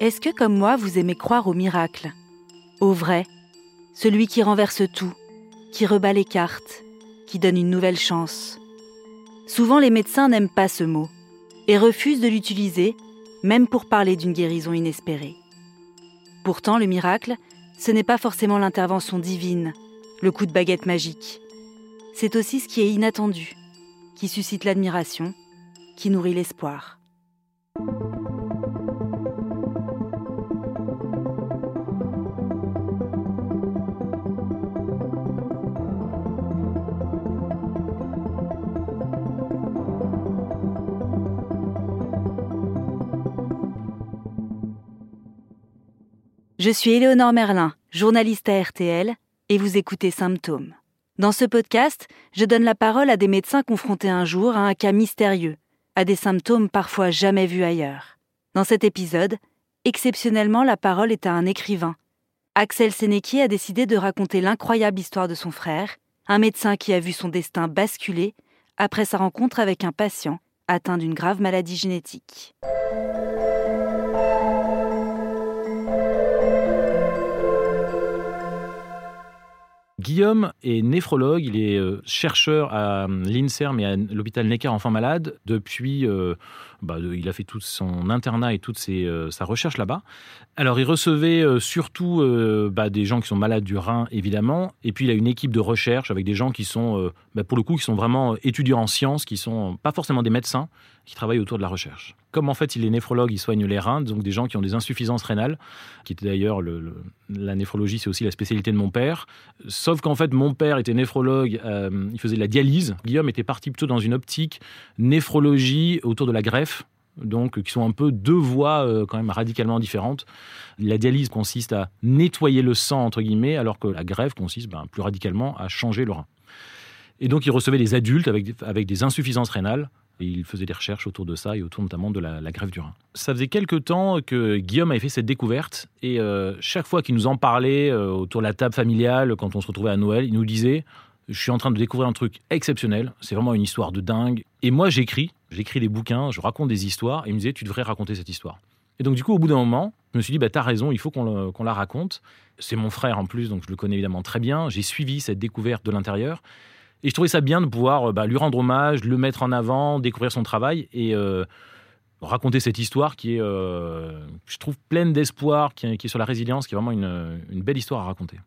Est-ce que, comme moi, vous aimez croire au miracle? Au vrai Celui qui renverse tout, qui rebat les cartes, qui donne une nouvelle chance Souvent, les médecins n'aiment pas ce mot et refusent de l'utiliser, même pour parler d'une guérison inespérée. Pourtant, le miracle, ce n'est pas forcément l'intervention divine, le coup de baguette magique. C'est aussi ce qui est inattendu, qui suscite l'admiration, qui nourrit l'espoir. Je suis Éléonore Merlin, journaliste à RTL, et vous écoutez Symptômes. Dans ce podcast, je donne la parole à des médecins confrontés un jour à un cas mystérieux, à des symptômes parfois jamais vus ailleurs. Dans cet épisode, exceptionnellement, la parole est à un écrivain. Axel Sénéquier a décidé de raconter l'incroyable histoire de son frère, un médecin qui a vu son destin basculer après sa rencontre avec un patient atteint d'une grave maladie génétique. Guillaume est néphrologue, il est euh, chercheur à euh, l'INSERM et à l'hôpital Necker Enfants Malades depuis euh, bah, il a fait tout son internat et toute sa recherche là-bas. Alors, il recevait surtout bah, des gens qui sont malades du rein, évidemment. Et puis, il a une équipe de recherche avec des gens qui sont, bah, pour le coup, qui sont vraiment étudiants en sciences, qui sont pas forcément des médecins, qui travaillent autour de la recherche. Comme en fait, il est néphrologue, il soigne les reins, donc des gens qui ont des insuffisances rénales, qui était d'ailleurs la néphrologie, c'est aussi la spécialité de mon père. Sauf qu'en fait, mon père était néphrologue, il faisait de la dialyse. Guillaume était parti plutôt dans une optique néphrologie autour de la greffe donc qui sont un peu deux voies euh, quand même radicalement différentes. La dialyse consiste à nettoyer le sang, entre guillemets, alors que la greffe consiste ben, plus radicalement à changer le rein. Et donc il recevait des adultes avec, avec des insuffisances rénales, il faisait des recherches autour de ça et autour notamment de la, greffe du rein. Ça faisait quelques temps que Guillaume avait fait cette découverte, et euh, chaque fois qu'il nous en parlait euh, autour de la table familiale, quand on se retrouvait à Noël, il nous disait je suis en train de découvrir un truc exceptionnel. C'est vraiment une histoire de dingue. Et moi, j'écris. J'écris des bouquins, je raconte des histoires. Et il me disait, tu devrais raconter cette histoire. Et donc, du coup, au bout d'un moment, je me suis dit, bah, t'as raison, il faut qu'on la raconte. C'est mon frère en plus, donc je le connais évidemment très bien. J'ai suivi cette découverte de l'intérieur. Et je trouvais ça bien de pouvoir bah, lui rendre hommage, le mettre en avant, découvrir son travail et euh, raconter cette histoire qui est, euh, je trouve, pleine d'espoir, qui, est sur la résilience, qui est vraiment une, une belle histoire à raconter.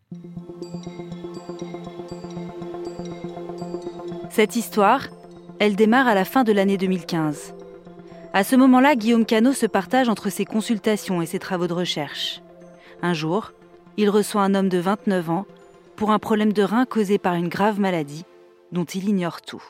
Cette histoire, elle démarre à la fin de l'année 2015. À ce moment-là, Guillaume Cano se partage entre ses consultations et ses travaux de recherche. Un jour, il reçoit un homme de 29 ans pour un problème de rein causé par une grave maladie dont il ignore tout.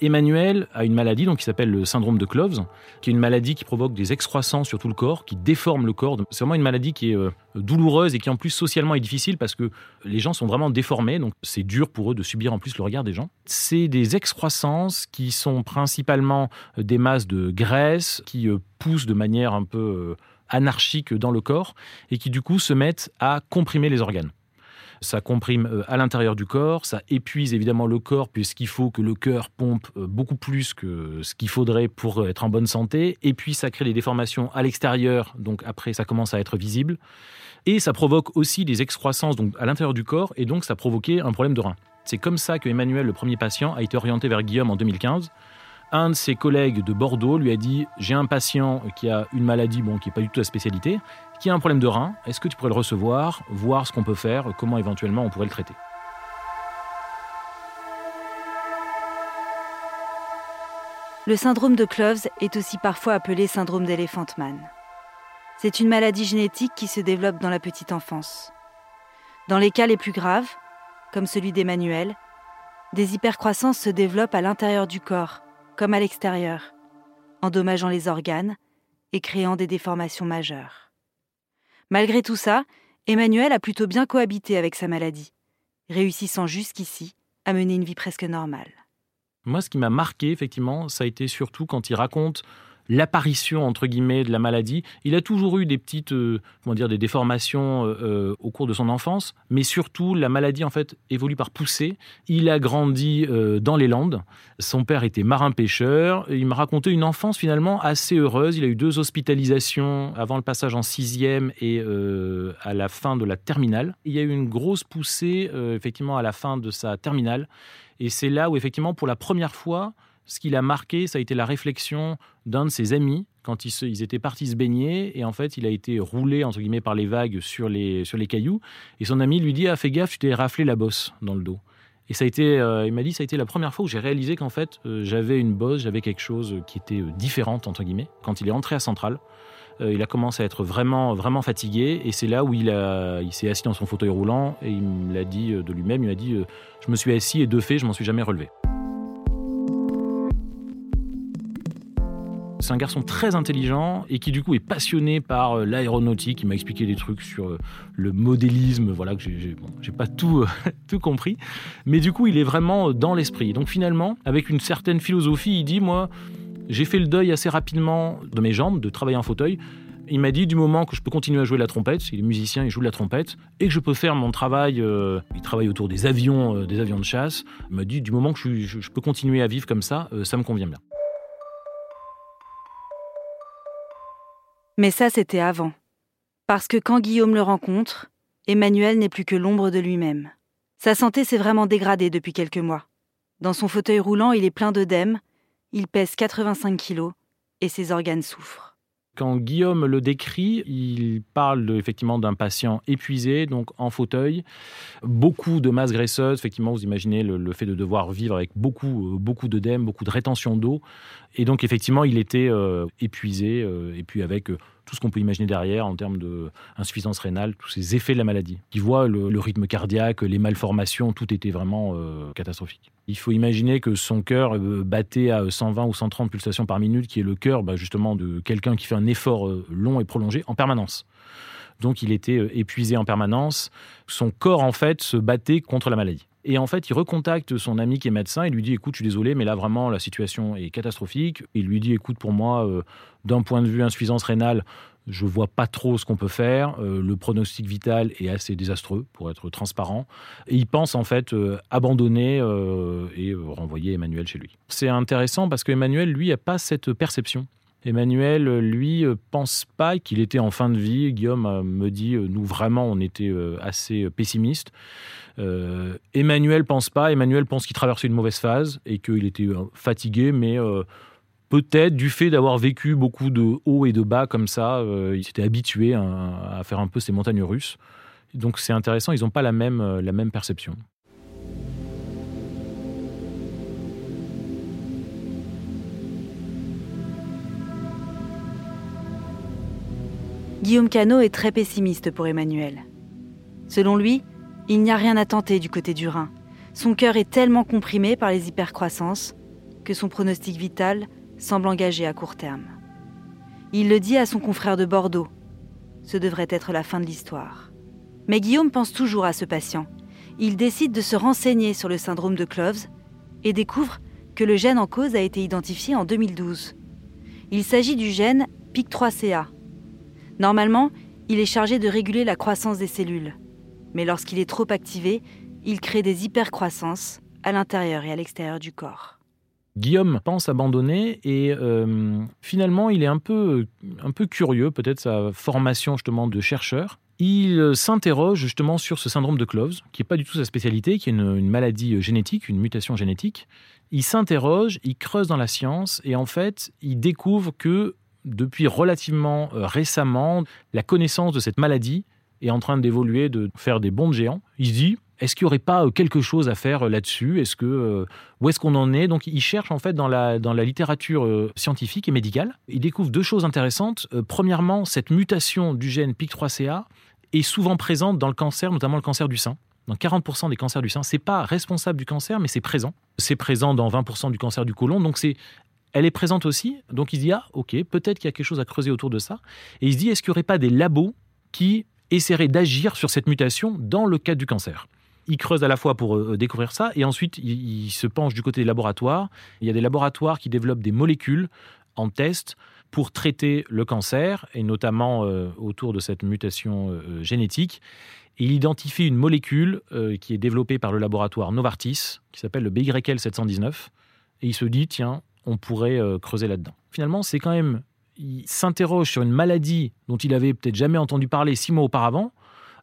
Emmanuel a une maladie donc, qui s'appelle le syndrome de Cloves, qui est une maladie qui provoque des excroissances sur tout le corps, qui déforme le corps. C'est vraiment une maladie qui est euh, douloureuse et qui en plus socialement est difficile parce que les gens sont vraiment déformés, donc c'est dur pour eux de subir en plus le regard des gens. C'est des excroissances qui sont principalement euh, des masses de graisse qui euh, poussent de manière un peu anarchique dans le corps et qui du coup se mettent à comprimer les organes ça comprime euh, à l'intérieur du corps, ça épuise évidemment le corps puisqu'il faut que le cœur pompe euh, beaucoup plus que ce qu'il faudrait pour euh, être en bonne santé, et puis ça crée des déformations à l'extérieur, donc après ça commence à être visible, et ça provoque aussi des excroissances donc à l'intérieur du corps, et donc ça provoquait un problème de rein. C'est comme ça que Emmanuel, le premier patient, a été orienté vers Guillaume en 2015 un de ses collègues de Bordeaux lui a dit J'ai un patient qui a une maladie bon, qui n'est pas du tout la spécialité, qui a un problème de rein. Est-ce que tu pourrais le recevoir, voir ce qu'on peut faire, comment éventuellement on pourrait le traiter? Le syndrome de Cloves est aussi parfois appelé syndrome d'Elephant Man. C'est une maladie génétique qui se développe dans la petite enfance. Dans les cas les plus graves, comme celui d'Emmanuel, des hypercroissances se développent à l'intérieur du corps, comme à l'extérieur, endommageant les organes et créant des déformations majeures. Malgré tout ça, Emmanuel a plutôt bien cohabité avec sa maladie, réussissant jusqu'ici à mener une vie presque normale. Moi, ce qui m'a marqué, effectivement, ça a été surtout quand il raconte l'apparition entre guillemets de la maladie. Il a toujours eu des petites, euh, comment dire, des déformations euh, euh, au cours de son enfance, mais surtout la maladie en fait évolue par poussée. Il a grandi dans les Landes. Son père était marin-pêcheur. Il m'a raconté une enfance finalement assez heureuse. Il a eu deux hospitalisations avant le passage en sixième et à la fin de la terminale. Il y a eu une grosse poussée effectivement à la fin de sa terminale. Et c'est là où effectivement pour la première fois ce qui l'a marqué, ça a été la réflexion d'un de ses amis quand ils, étaient partis se baigner et en fait il a été roulé entre guillemets par les vagues sur les, sur les cailloux et son ami lui dit ah fais gaffe tu t'es raflé la bosse dans le dos. Et ça a été euh, il m'a dit ça a été la première fois où j'ai réalisé qu'en fait euh, j'avais une bosse j'avais quelque chose qui était euh, différente entre guillemets. Quand il est entré à Centrale il a commencé à être vraiment vraiment fatigué et c'est là où il s'est assis dans son fauteuil roulant et il me l'a dit de lui-même il m'a dit je me suis assis et de fait je m'en suis jamais relevé C'est un garçon très intelligent et qui du coup est passionné par euh, l'aéronautique. Il m'a expliqué des trucs sur euh, le modélisme, voilà que j'ai bon, pas tout euh, tout compris, mais du coup il est vraiment dans l'esprit. Donc finalement, avec une certaine philosophie, il dit moi j'ai fait le deuil assez rapidement de mes jambes, de travailler en fauteuil. Il m'a dit du moment que je peux continuer à jouer la trompette, il est musicien, il joue de la trompette, et que je peux faire mon travail, il travaille autour des avions, des avions de chasse, il m'a dit du moment que je, je, peux continuer à vivre comme ça, ça me convient bien. Mais ça, c'était avant. Parce que quand Guillaume le rencontre, Emmanuel n'est plus que l'ombre de lui-même. Sa santé s'est vraiment dégradée depuis quelques mois. Dans son fauteuil roulant, il est plein d'œdème, il pèse 85 kilos et ses organes souffrent. Quand Guillaume le décrit, il parle effectivement d'un patient épuisé, donc en fauteuil, beaucoup de masse graisseuse. Effectivement, vous imaginez le, fait de devoir vivre avec beaucoup, euh, beaucoup d'œdème, beaucoup de rétention d'eau. Et donc, effectivement, il était euh, épuisé, euh, et puis avec tout ce qu'on peut imaginer derrière en termes d'insuffisance rénale, tous ces effets de la maladie. Il voit le, rythme cardiaque, les malformations, tout était vraiment catastrophique. Il faut imaginer que son cœur euh, battait à 120 ou 130 pulsations par minute, qui est le cœur bah, justement de quelqu'un qui fait un effort euh, long et prolongé en permanence. Donc il était euh, épuisé en permanence. Son corps en fait se battait contre la maladie. Et en fait, il recontacte son ami qui est médecin et lui dit Écoute, je suis désolé, mais là vraiment la situation est catastrophique. Il lui dit Écoute, pour moi, d'un point de vue insuffisance rénale, je vois pas trop ce qu'on peut faire. Euh, le pronostic vital est assez désastreux, pour être transparent. Et il pense en fait euh, abandonner euh, et renvoyer Emmanuel chez lui. C'est intéressant parce qu'Emmanuel, lui, n'a pas cette perception. Emmanuel, lui, pense pas qu'il était en fin de vie. Guillaume me dit, nous vraiment, on était assez pessimistes. Emmanuel pense pas. Emmanuel pense qu'il traversait une mauvaise phase et qu'il était fatigué, mais peut-être du fait d'avoir vécu beaucoup de hauts et de bas comme ça, euh, il s'était habitué à, faire un peu ces montagnes russes. Donc c'est intéressant, ils n'ont pas la même, euh, la même perception. Guillaume Cano est très pessimiste pour Emmanuel. Selon lui, il n'y a rien à tenter du côté du Rhin. Son cœur est tellement comprimé par les hypercroissances que son pronostic vital semble engagé à court terme. Il le dit à son confrère de Bordeaux. Ce devrait être la fin de l'histoire. Mais Guillaume pense toujours à ce patient. Il décide de se renseigner sur le syndrome de Cloves et découvre que le gène en cause a été identifié en 2012. Il s'agit du gène PIC3CA. Normalement, il est chargé de réguler la croissance des cellules. Mais lorsqu'il est trop activé, il crée des hypercroissances à l'intérieur et à l'extérieur du corps. Guillaume pense abandonner et euh, finalement il est un peu, un peu curieux, peut-être sa formation justement de chercheur. Il s'interroge justement sur ce syndrome de Cloves, qui n'est pas du tout sa spécialité, qui est une, maladie génétique, une mutation génétique. Il s'interroge, il creuse dans la science et en fait il découvre que depuis relativement euh, récemment, la connaissance de cette maladie est en train d'évoluer, de faire des bonds de géants. Il se dit, est-ce qu'il n'y aurait pas euh, quelque chose à faire euh, là-dessus? Est-ce que où est-ce qu'on en est? Donc, il cherche en fait dans la dans la littérature scientifique et médicale. Il découvre deux choses intéressantes. premièrement, cette mutation du gène PIC3CA est souvent présente dans le cancer, notamment le cancer du sein. Dans 40% des cancers du sein, c'est pas responsable du cancer, mais c'est présent. C'est présent dans 20% du cancer du côlon, donc c'est elle est présente aussi. Donc il se dit ah ok, peut-être qu'il y a quelque chose à creuser autour de ça. Et il se dit est-ce qu'il n'y aurait pas des labos qui essaieraient d'agir sur cette mutation dans le cadre du cancer? Il creuse à la fois pour euh, découvrir ça et ensuite il, se penche du côté des laboratoires. Il y a des laboratoires qui développent des molécules en test pour traiter le cancer, et notamment euh, autour de cette mutation euh, génétique. il identifie une molécule qui est développée par le laboratoire Novartis, qui s'appelle le BYL719, et il se dit, tiens, on pourrait creuser là-dedans. Finalement, c'est quand même, il s'interroge sur une maladie dont il avait peut-être jamais entendu parler six mois auparavant,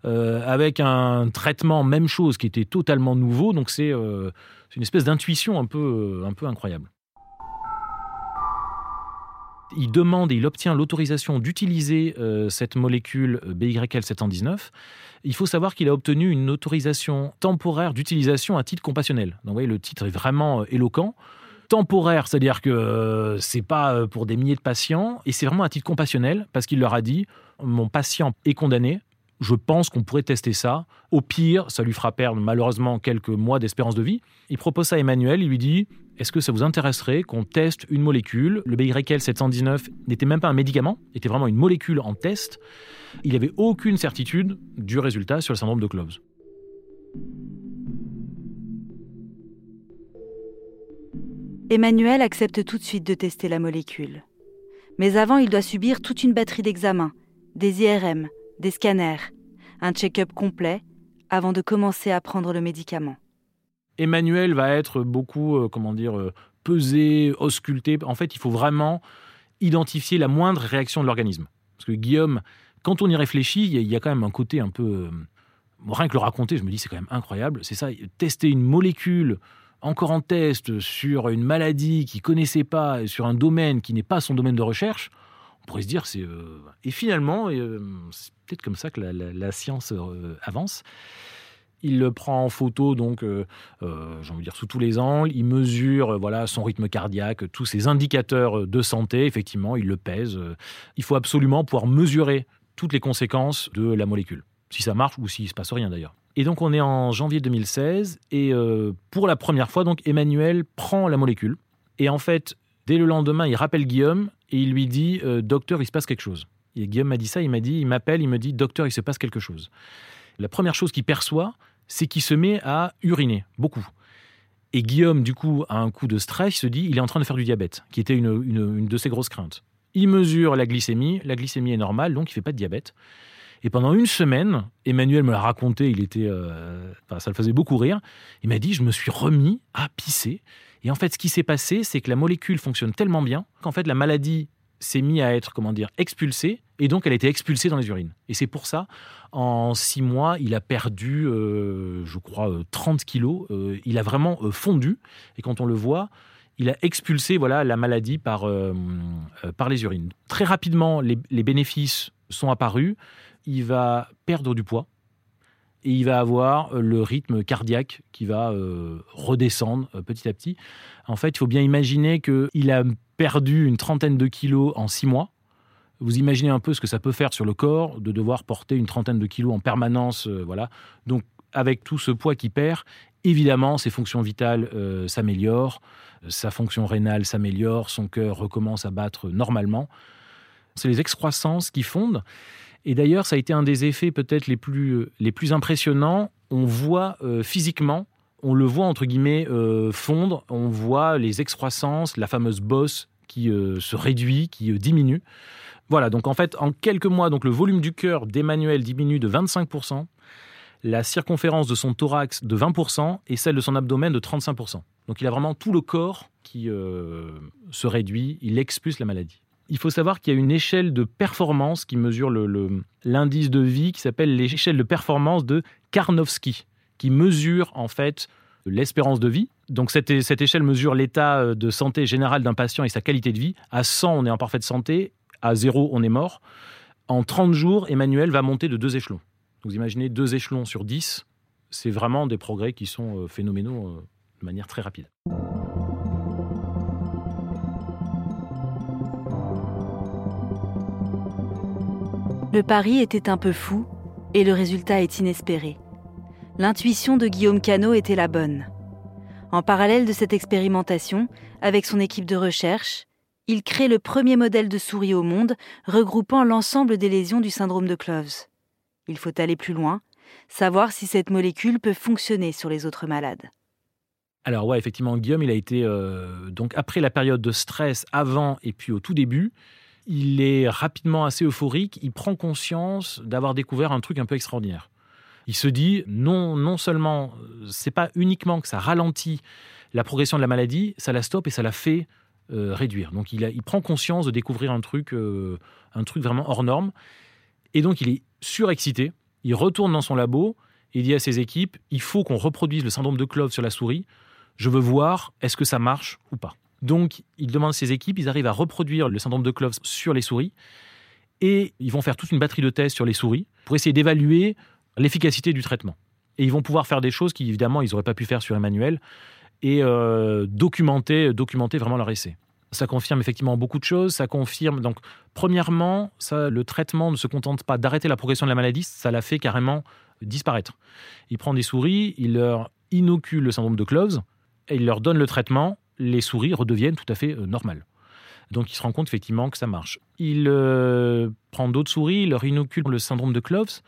avec un traitement, même chose, qui était totalement nouveau, donc c'est une espèce d'intuition un peu, un peu incroyable il demande et il obtient l'autorisation d'utiliser euh, cette molécule euh, BYL719. Il faut savoir qu'il a obtenu une autorisation temporaire d'utilisation à titre compassionnel. Donc, vous voyez, le titre est vraiment euh, éloquent. Temporaire, c'est-à-dire que c'est pas pour des milliers de patients, et c'est vraiment à titre compassionnel, parce qu'il leur a dit mon patient est condamné, je pense qu'on pourrait tester ça. Au pire, ça lui fera perdre malheureusement quelques mois d'espérance de vie. Il propose ça à Emmanuel, il lui dit Est-ce que ça vous intéresserait qu'on teste une molécule? Le BYL 719 n'était même pas un médicament, était vraiment une molécule en test. Il n'avait aucune certitude du résultat sur le syndrome de Cloves. Emmanuel accepte tout de suite de tester la molécule. Mais avant, il doit subir toute une batterie d'examens, des IRM, des scanners, un check-up complet avant de commencer à prendre le médicament. Emmanuel va être beaucoup, euh, comment dire, euh, pesé, ausculté. En fait, il faut vraiment identifier la moindre réaction de l'organisme. Parce que Guillaume, quand on y réfléchit, il y, a quand même un côté un peu... Euh, rien que le raconter, je me dis c'est quand même incroyable. C'est ça, tester une molécule encore en test sur une maladie qu'il connaissait pas, sur un domaine qui n'est pas son domaine de recherche, on pourrait se dire c'est et finalement c'est peut-être comme ça que la, science avance il le prend en photo, donc, euh, j'ai envie de dire, sous tous les angles. Il mesure, voilà, son rythme cardiaque, tous ses indicateurs de santé. Effectivement, il le pèse. Il faut absolument pouvoir mesurer toutes les conséquences de la molécule, si ça marche ou s'il se passe rien d'ailleurs. Et donc, on est en janvier 2016, et pour la première fois, donc, Emmanuel prend la molécule. Et en fait, dès le lendemain, il rappelle Guillaume et il lui dit, docteur, il se passe quelque chose. Et Guillaume m'a dit ça, il m'a dit, il m'appelle, il me dit, docteur, il se passe quelque chose. La première chose qu'il perçoit, c'est qu'il se met à uriner, beaucoup. Et Guillaume, du coup, a un coup de stress, il se dit, il est en train de faire du diabète, qui était une, de ses grosses craintes. Il mesure la glycémie, la glycémie est normale, donc il fait pas de diabète. Et pendant une semaine, Emmanuel me l'a raconté, il était, euh, ça le faisait beaucoup rire. Il m'a dit, je me suis remis à pisser. Et en fait, ce qui s'est passé, c'est que la molécule fonctionne tellement bien qu'en fait, la maladie s'est mise à être, comment dire, expulsée, et donc elle a été expulsée dans les urines. Et c'est pour ça, en six mois, il a perdu, euh, je crois, 30 euh, kilos. Il a vraiment fondu. Et quand on le voit, il a expulsé voilà, la maladie par, par les urines. Très rapidement, les, bénéfices sont apparus. Il va perdre du poids et il va avoir le rythme cardiaque qui va redescendre petit à petit. En fait, il faut bien imaginer qu'il a perdu une trentaine de kilos en six mois. Vous imaginez un peu ce que ça peut faire sur le corps de devoir porter une trentaine de kilos en permanence, euh, voilà. Donc avec tout ce poids qu'il perd, évidemment, ses fonctions vitales euh, s'améliorent, sa fonction rénale s'améliore, son cœur recommence à battre normalement. C'est les excroissances qui fondent. Et d'ailleurs, ça a été un des effets peut-être les plus, les plus impressionnants. On voit euh, physiquement, on le voit entre guillemets fondre, on voit les excroissances, la fameuse bosse qui se réduit, qui diminue. Voilà, donc en fait, en quelques mois, donc le volume du cœur d'Emmanuel diminue de 25%, la circonférence de son thorax de 20% et celle de son abdomen de 35%. Donc il a vraiment tout le corps qui euh, se réduit, il expulse la maladie. Il faut savoir qu'il y a une échelle de performance qui mesure l'indice de vie qui s'appelle l'échelle de performance de Karnowski, qui mesure en fait l'espérance de vie. Donc cette, cette échelle mesure l'état de santé général d'un patient et sa qualité de vie. À 100, on est en parfaite santé à zéro, on est mort. En 30 jours, Emmanuel va monter de deux échelons. Vous imaginez deux échelons sur 10, c'est vraiment des progrès qui sont euh, phénoménaux euh, de manière très rapide. Le pari était un peu fou et le résultat est inespéré. L'intuition de Guillaume Cano était la bonne. En parallèle de cette expérimentation, avec son équipe de recherche, il crée le premier modèle de souris au monde regroupant l'ensemble des lésions du syndrome de Cloves. Il faut aller plus loin, savoir si cette molécule peut fonctionner sur les autres malades. Alors ouais, effectivement, Guillaume, il a été euh, donc après la période de stress, avant et puis au tout début, il est rapidement assez euphorique. Il prend conscience d'avoir découvert un truc un peu extraordinaire. Il se dit non, non seulement c'est pas uniquement que ça ralentit la progression de la maladie, ça la stoppe et ça la fait euh, réduire. Donc il, il, prend conscience de découvrir un truc, euh, un truc vraiment hors norme. Et donc il est surexcité. Il retourne dans son labo et dit à ses équipes il faut qu'on reproduise le syndrome de Clove sur la souris. Je veux voir est-ce que ça marche ou pas? Donc il demande à ses équipes, ils arrivent à reproduire le syndrome de Clove sur les souris et ils vont faire toute une batterie de tests sur les souris pour essayer d'évaluer l'efficacité du traitement. Et ils vont pouvoir faire des choses qui, évidemment, ils n'auraient pas pu faire sur Emmanuel et euh, documenter, documenter vraiment leur essai. Ça confirme effectivement beaucoup de choses. Ça confirme, donc, premièrement, ça, le traitement ne se contente pas d'arrêter la progression de la maladie, ça la fait carrément disparaître. Il prend des souris, il leur inocule le syndrome de Cloves et il leur donne le traitement. Les souris redeviennent tout à fait euh, normales. Donc il se rend compte effectivement que ça marche. Il euh, prend d'autres souris, il leur inocule le syndrome de Cloves,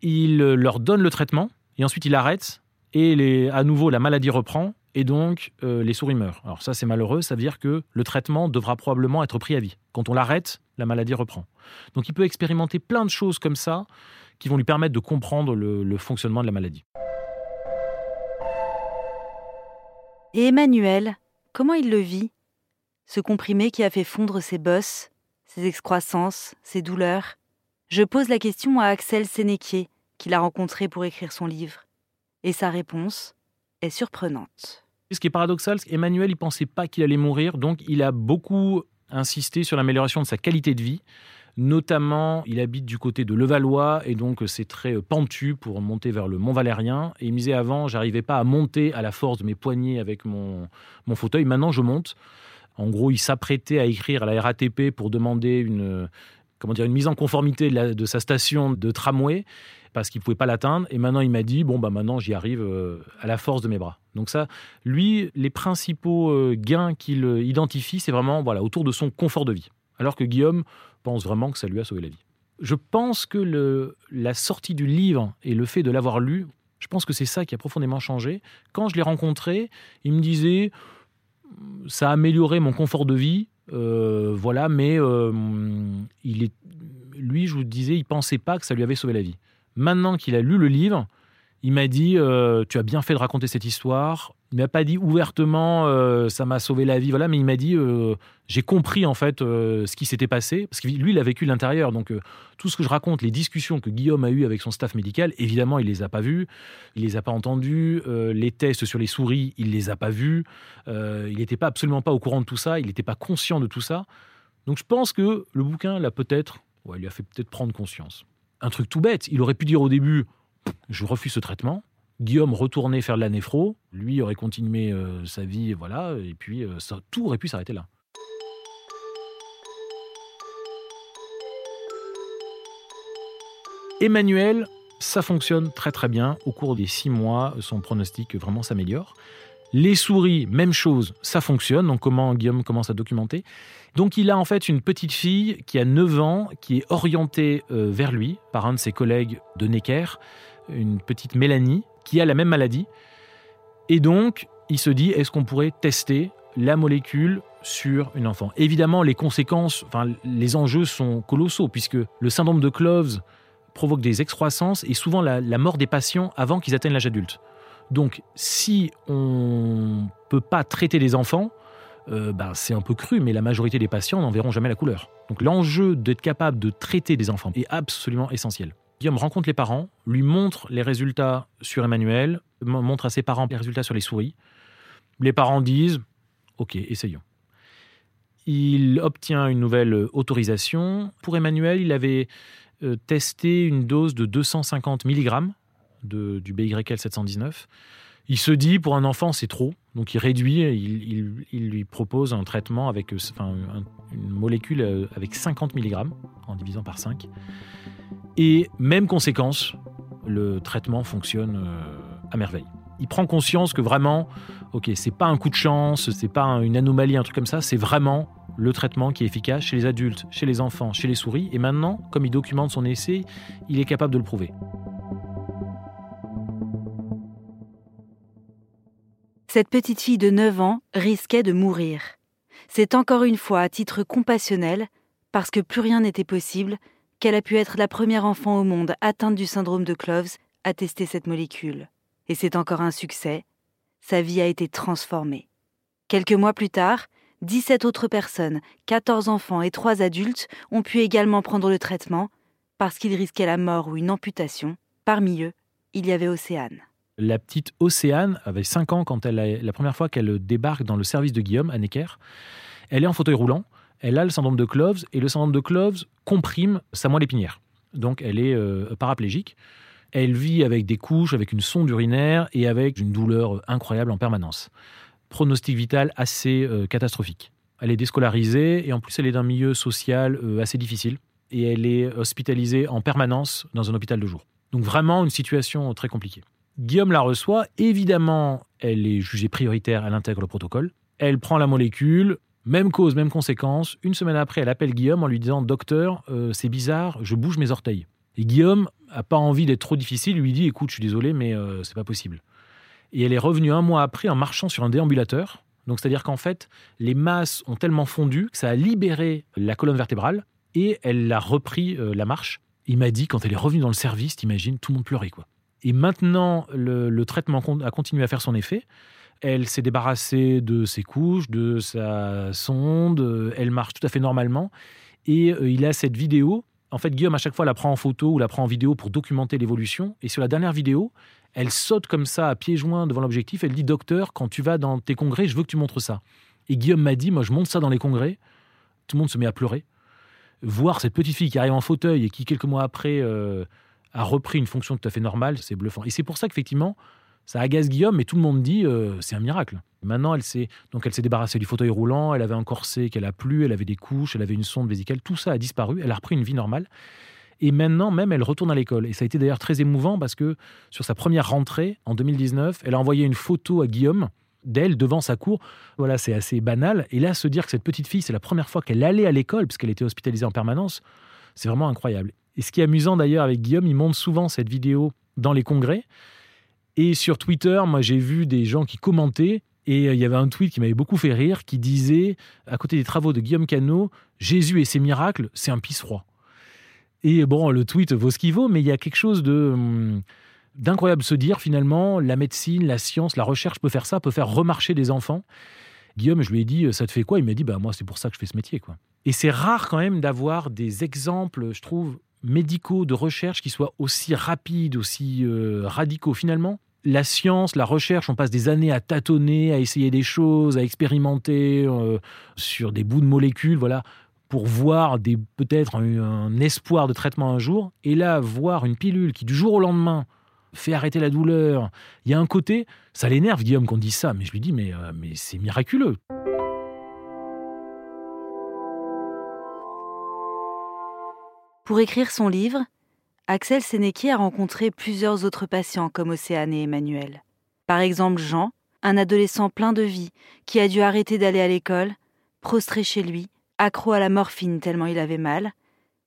il leur donne le traitement et ensuite il arrête et à nouveau la maladie reprend et donc euh, les souris meurent. Alors ça c'est malheureux, ça veut dire que le traitement devra probablement être pris à vie. Quand on l'arrête, la maladie reprend. Donc il peut expérimenter plein de choses comme ça qui vont lui permettre de comprendre le fonctionnement de la maladie. Et Emmanuel, comment il le vit? Ce comprimé qui a fait fondre ses bosses, ses excroissances, ses douleurs Je pose la question à Axel Sénéquier, qu'il a rencontré pour écrire son livre. Et sa réponse est surprenante. Ce qui est paradoxal, c'est qu'Emmanuel, il pensait pas qu'il allait mourir, donc il a beaucoup insisté sur l'amélioration de sa qualité de vie. Notamment, il habite du côté de Levallois et donc c'est très pentu pour monter vers le Mont Valérien. Et il me disait avant, j'arrivais pas à monter à la force de mes poignets avec mon, mon fauteuil. Maintenant, je monte. En gros, il s'apprêtait à écrire à la RATP pour demander une, comment dire, une mise en conformité de, sa station de tramway parce qu'il ne pouvait pas l'atteindre. Et maintenant, il m'a dit, bon, bah maintenant, j'y arrive euh, à la force de mes bras. Donc ça, lui, les principaux euh, gains qu'il euh, identifie, c'est vraiment voilà, autour de son confort de vie. Alors que Guillaume pense vraiment que ça lui a sauvé la vie. Je pense que la sortie du livre et le fait de l'avoir lu, je pense que c'est ça qui a profondément changé. Quand je l'ai rencontré, il me disait, ça a amélioré mon confort de vie, euh, voilà, mais euh, il est, lui, je vous disais, il pensait pas que ça lui avait sauvé la vie. Maintenant qu'il a lu le livre, il m'a dit euh, Tu as bien fait de raconter cette histoire. Il m'a pas dit ouvertement euh, Ça m'a sauvé la vie, voilà, mais il m'a dit euh, J'ai compris en fait ce qui s'était passé. Parce que lui, il a vécu l'intérieur. Donc, tout ce que je raconte, les discussions que Guillaume a eues avec son staff médical, évidemment, il les a pas vues, il les a pas entendues. les tests sur les souris, il les a pas vus. il n'était pas absolument pas au courant de tout ça. Il n'était pas conscient de tout ça. Donc, je pense que le bouquin l'a peut-être, ouais, lui a fait peut-être prendre conscience un truc tout bête. Il aurait pu dire au début je refuse ce traitement. Guillaume retournait faire de la néphro, lui aurait continué euh, sa vie, voilà, et puis euh, tout aurait pu s'arrêter là. Emmanuel, ça fonctionne très très bien. Au cours des six mois, son pronostic vraiment s'améliore. Les souris, même chose, ça fonctionne. Donc comment Guillaume commence à documenter? Donc il a en fait une petite fille qui a 9 ans, qui est orientée euh, vers lui par un de ses collègues de Necker, une petite Mélanie, qui a la même maladie. Et donc il se dit, est-ce qu'on pourrait tester la molécule sur une enfant? Évidemment, les conséquences, enfin les enjeux sont colossaux, puisque le syndrome de Cloves provoque des excroissances et souvent la, mort des patients avant qu'ils atteignent l'âge adulte. Donc, si on ne peut pas traiter des enfants, euh, ben, c'est un peu cru, mais la majorité des patients n'en verront jamais la couleur. Donc, l'enjeu d'être capable de traiter des enfants est absolument essentiel. Guillaume rencontre les parents, lui montre les résultats sur Emmanuel, montre à ses parents les résultats sur les souris. Les parents disent Ok, essayons. Il obtient une nouvelle autorisation. Pour Emmanuel, il avait euh, testé une dose de 250 mg de, du BYL 719. Il se dit, pour un enfant, c'est trop. Donc il réduit, il, il, lui propose un traitement avec enfin, une molécule euh, avec 50 mg en divisant par 5. Et même conséquence, le traitement fonctionne euh, à merveille. Il prend conscience que vraiment, ok, c'est pas un coup de chance, c'est pas une anomalie, un truc comme ça, c'est vraiment le traitement qui est efficace chez les adultes, chez les enfants, chez les souris. Et maintenant, comme il documente son essai, il est capable de le prouver. Cette petite fille de 9 ans risquait de mourir. C'est encore une fois à titre compassionnel, parce que plus rien n'était possible, qu'elle a pu être la première enfant au monde atteinte du syndrome de Cloves à tester cette molécule. Et c'est encore un succès. Sa vie a été transformée. Quelques mois plus tard, 17 autres personnes, 14 enfants et 3 adultes ont pu également prendre le traitement parce qu'ils risquaient la mort ou une amputation. Parmi eux, il y avait Océane. La petite Océane avait 5 ans quand elle a, la première fois qu'elle débarque dans le service de Guillaume à Necker. Elle est en fauteuil roulant, elle a le syndrome de Cloves et le syndrome de Cloves comprime sa moelle épinière. Donc elle est euh, paraplégique. Elle vit avec des couches, avec une sonde urinaire et avec une douleur incroyable en permanence. Pronostic vital assez euh, catastrophique. Elle est déscolarisée et en plus elle est d'un milieu social euh, assez difficile et elle est hospitalisée en permanence dans un hôpital de jour. Donc vraiment une situation très compliquée. Guillaume la reçoit, évidemment elle est jugée prioritaire, elle intègre le protocole, elle prend la molécule, même cause, même conséquence. Une semaine après, elle appelle Guillaume en lui disant Docteur, euh, c'est bizarre, je bouge mes orteils. Et Guillaume a pas envie d'être trop difficile, lui dit Écoute, je suis désolé, mais euh, c'est pas possible. Et elle est revenue un mois après en marchant sur un déambulateur. Donc, c'est-à-dire qu'en fait, les masses ont tellement fondu que ça a libéré la colonne vertébrale et elle a repris euh, la marche. Il m'a dit, quand elle est revenue dans le service, t'imagines, tout le monde pleurait. quoi. Et maintenant, le, traitement a continué à faire son effet. Elle s'est débarrassée de ses couches, de sa sonde, elle marche tout à fait normalement. Et euh, il a cette vidéo. En fait, Guillaume, à chaque fois, la prend en photo ou la prend en vidéo pour documenter l'évolution. Et sur la dernière vidéo, elle saute comme ça à pieds joints devant l'objectif. Elle dit Docteur, quand tu vas dans tes congrès, je veux que tu montres ça. Et Guillaume m'a dit Moi, je monte ça dans les congrès. Tout le monde se met à pleurer. Voir cette petite fille qui arrive en fauteuil et qui, quelques mois après, euh, a repris une fonction tout à fait normale, c'est bluffant. Et c'est pour ça qu'effectivement, ça agace Guillaume, mais tout le monde dit euh, c'est un miracle. Maintenant, elle s'est donc elle s'est débarrassée du fauteuil roulant, elle avait un corset qu'elle a plus, elle avait des couches, elle avait une sonde vésicale, tout ça a disparu. Elle a repris une vie normale. Et maintenant, même, elle retourne à l'école. Et ça a été d'ailleurs très émouvant parce que sur sa première rentrée en 2019, elle a envoyé une photo à Guillaume d'elle devant sa cour. Voilà, c'est assez banal. Et là, se dire que cette petite fille, c'est la première fois qu'elle allait à l'école, puisqu'elle était hospitalisée en permanence, c'est vraiment incroyable. Et ce qui est amusant d'ailleurs avec Guillaume, il montre souvent cette vidéo dans les congrès. Et sur Twitter, moi j'ai vu des gens qui commentaient. Et euh, il y avait un tweet qui m'avait beaucoup fait rire qui disait, à côté des travaux de Guillaume Cano, Jésus et ses miracles, c'est un pisse froid. Et bon, le tweet vaut ce qu'il vaut, mais il y a quelque chose de hum, d'incroyable se dire finalement, la médecine, la science, la recherche peut faire ça, peut faire remarcher des enfants. Guillaume, je lui ai dit, ça te fait quoi? Il m'a dit, bah moi c'est pour ça que je fais ce métier, quoi. Et c'est rare quand même d'avoir des exemples, je trouve, médicaux de recherche qui soient aussi rapides, aussi euh, radicaux. Finalement, la science, la recherche, on passe des années à tâtonner, à essayer des choses, à expérimenter euh, sur des bouts de molécules, voilà, pour voir peut-être un, espoir de traitement un jour. Et là, voir une pilule qui du jour au lendemain fait arrêter la douleur, il y a un côté, ça l'énerve Guillaume qu'on dise ça, mais je lui dis mais, euh, mais c'est miraculeux. Pour écrire son livre, Axel Sénéquier a rencontré plusieurs autres patients comme Océane et Emmanuel. Par exemple Jean, un adolescent plein de vie qui a dû arrêter d'aller à l'école, prostré chez lui, accro à la morphine tellement il avait mal,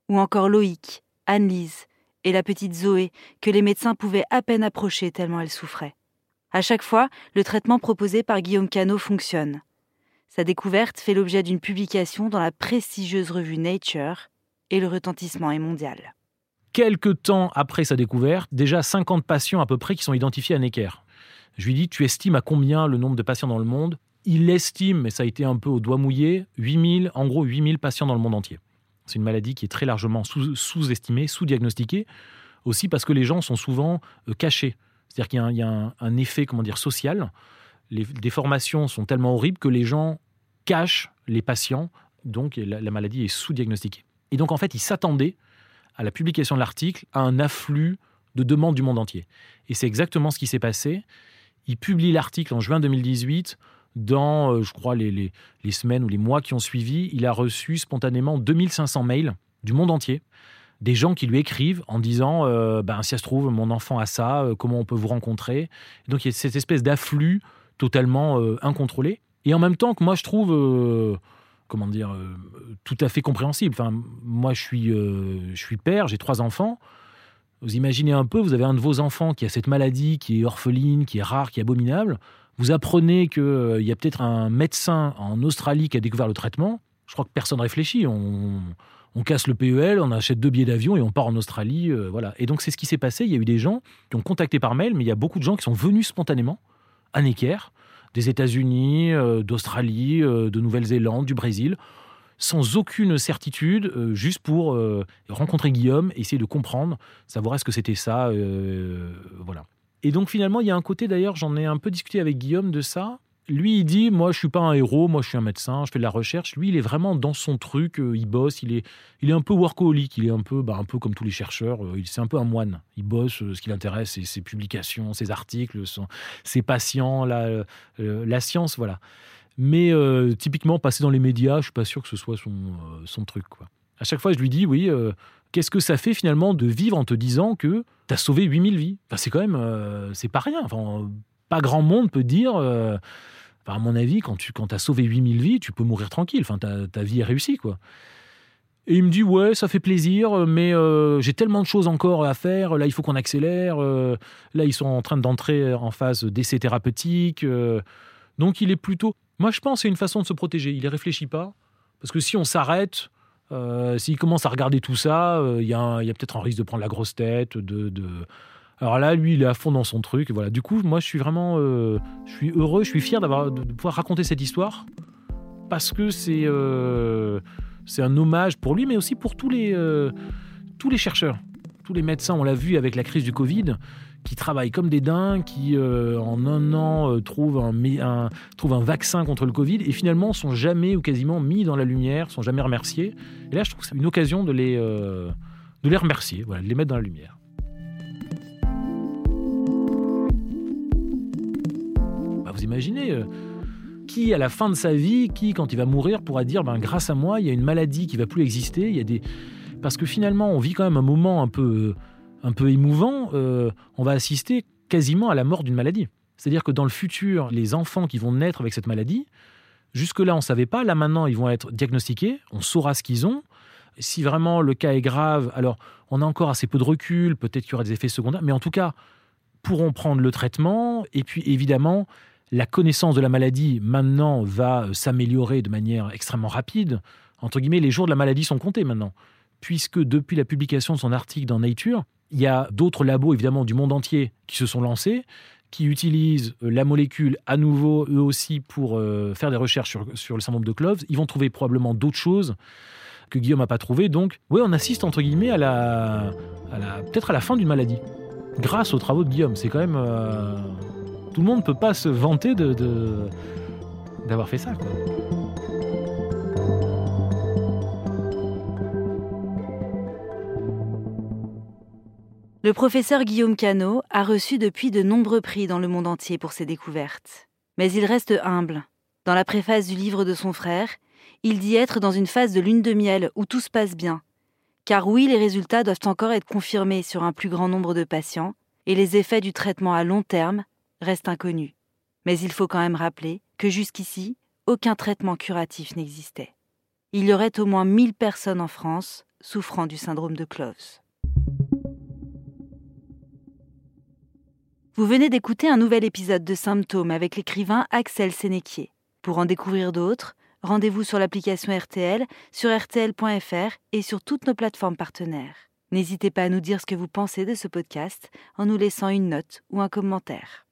ou encore Loïc, Anne-Lise et la petite Zoé que les médecins pouvaient à peine approcher tellement elle souffrait. À chaque fois, le traitement proposé par Guillaume Cano fonctionne. Sa découverte fait l'objet d'une publication dans la prestigieuse revue Nature et le retentissement est mondial. Quelques temps après sa découverte, déjà 50 patients à peu près qui sont identifiés à Necker. Je lui dis, tu estimes à combien le nombre de patients dans le monde? Il estime, mais ça a été un peu au doigt mouillé, 8000, en gros 8000 patients dans le monde entier. C'est une maladie qui est très largement sous-estimée, sous-diagnostiquée, aussi parce que les gens sont souvent euh, cachés. C'est-à-dire qu'il y a, un, un, effet, comment dire, social. Les déformations sont tellement horribles que les gens cachent les patients, donc la maladie est sous-diagnostiquée. Et donc, en fait, il s'attendait à la publication de l'article à un afflux de demandes du monde entier. Et c'est exactement ce qui s'est passé. Il publie l'article en juin 2018. Dans, euh, je crois, les, les, semaines ou les mois qui ont suivi, il a reçu spontanément 2500 mails du monde entier. Des gens qui lui écrivent en disant euh, ben, Si ça se trouve, mon enfant a ça, euh, comment on peut vous rencontrer? Donc il y a cette espèce d'afflux totalement incontrôlé. Et en même temps que moi, je trouve comment dire, euh, tout à fait compréhensible. Enfin, moi, je suis, euh, je suis père, j'ai trois enfants. Vous imaginez un peu, vous avez un de vos enfants qui a cette maladie, qui est orpheline, qui est rare, qui est abominable. vous apprenez qu'il y a peut-être un médecin en Australie qui a découvert le traitement, je crois que personne réfléchit. On, on casse le PEL, on achète deux billets d'avion et on part en Australie. Euh, voilà. Et donc c'est ce qui s'est passé. Il y a eu des gens qui ont contacté par mail, mais il y a beaucoup de gens qui sont venus spontanément à Necker, des États-Unis, euh, d'Australie, euh, de Nouvelle-Zélande, du Brésil, sans aucune certitude, juste pour rencontrer Guillaume, essayer de comprendre, savoir est-ce que c'était ça. voilà. Et donc finalement, il y a un côté d'ailleurs, j'en ai un peu discuté avec Guillaume de ça lui, il dit Moi, je suis pas un héros, moi, je suis un médecin, je fais de la recherche. Lui, il est vraiment dans son truc, euh, il bosse, il est, il est un peu workaholic, il est un peu, bah, un peu comme tous les chercheurs, euh, c'est un peu un moine. Il bosse, euh, ce qui l'intéresse, c'est ses publications, ses articles, ses patients, la, la science, voilà. Mais typiquement, passer dans les médias, je suis pas sûr que ce soit son, son truc. Quoi. À chaque fois, je lui dis Oui, qu'est-ce que ça fait finalement de vivre en te disant que tu as sauvé 8000 vies? Enfin, C'est quand même, c'est pas rien. Enfin, pas grand monde peut dire à mon avis, quand tu quand as sauvé 8000 vies, tu peux mourir tranquille. Enfin, ta, ta vie est réussie, quoi. Et il me dit ouais, ça fait plaisir, mais euh, j'ai tellement de choses encore à faire. Là, il faut qu'on accélère. Euh, là, ils sont en train d'entrer en phase d'essai thérapeutique. Euh. donc, il est plutôt. Moi, je pense c'est une façon de se protéger. Il ne réfléchit pas, parce que si on s'arrête, s'il commence à regarder tout ça, il y a, a peut-être un risque de prendre la grosse tête, de, de alors là, lui, il est à fond dans son truc. Voilà. Du coup, moi, je suis vraiment, euh, je suis heureux, je suis fier d'avoir de, pouvoir raconter cette histoire parce que c'est euh, c'est un hommage pour lui, mais aussi pour tous les euh, tous les chercheurs, tous les médecins. On l'a vu avec la crise du Covid, qui travaillent comme des dingues, qui en un an trouvent un, trouvent un vaccin contre le Covid et finalement sont jamais ou quasiment mis dans la lumière, sont jamais remerciés. Et là, je trouve que c'est une occasion de les de les remercier, voilà, de les mettre dans la lumière. Vous imaginez euh, qui, à la fin de sa vie, qui, quand il va mourir, pourra dire ben, grâce à moi, il y a une maladie qui va plus exister. Il y a des... Parce que finalement, on vit quand même un moment un peu, un peu émouvant. Euh, on va assister quasiment à la mort d'une maladie. C'est-à-dire que dans le futur, les enfants qui vont naître avec cette maladie, jusque-là, on ne savait pas. Là, maintenant, ils vont être diagnostiqués. On saura ce qu'ils ont. Si vraiment le cas est grave, alors on a encore assez peu de recul. Peut-être qu'il y aura des effets secondaires. Mais en tout cas, pourront prendre le traitement. Et puis, évidemment, la connaissance de la maladie maintenant va euh, s'améliorer de manière extrêmement rapide. Entre guillemets, les jours de la maladie sont comptés maintenant, puisque depuis la publication de son article dans Nature, il y a d'autres labos évidemment du monde entier qui se sont lancés, qui utilisent euh, la molécule à nouveau eux aussi pour euh, faire des recherches sur, le syndrome de Cloves. Ils vont trouver probablement d'autres choses que Guillaume n'a pas trouvées. Donc, oui, on assiste entre guillemets à la, peut-être à la fin d'une maladie, grâce aux travaux de Guillaume. C'est quand même tout le monde ne peut pas se vanter d'avoir fait ça. Le professeur Guillaume Cano a reçu depuis de nombreux prix dans le monde entier pour ses découvertes. Mais il reste humble. Dans la préface du livre de son frère, il dit être dans une phase de lune de miel où tout se passe bien. Car oui, les résultats doivent encore être confirmés sur un plus grand nombre de patients, et les effets du traitement à long terme reste inconnu. Mais il faut quand même rappeler que jusqu'ici, aucun traitement curatif n'existait. Il y aurait au moins 1000 personnes en France souffrant du syndrome de Cloves. Vous venez d'écouter un nouvel épisode de Symptômes avec l'écrivain Axel Sénéquier. Pour en découvrir d'autres, rendez-vous sur l'application RTL, sur rtl.fr et sur toutes nos plateformes partenaires. N'hésitez pas à nous dire ce que vous pensez de ce podcast en nous laissant une note ou un commentaire.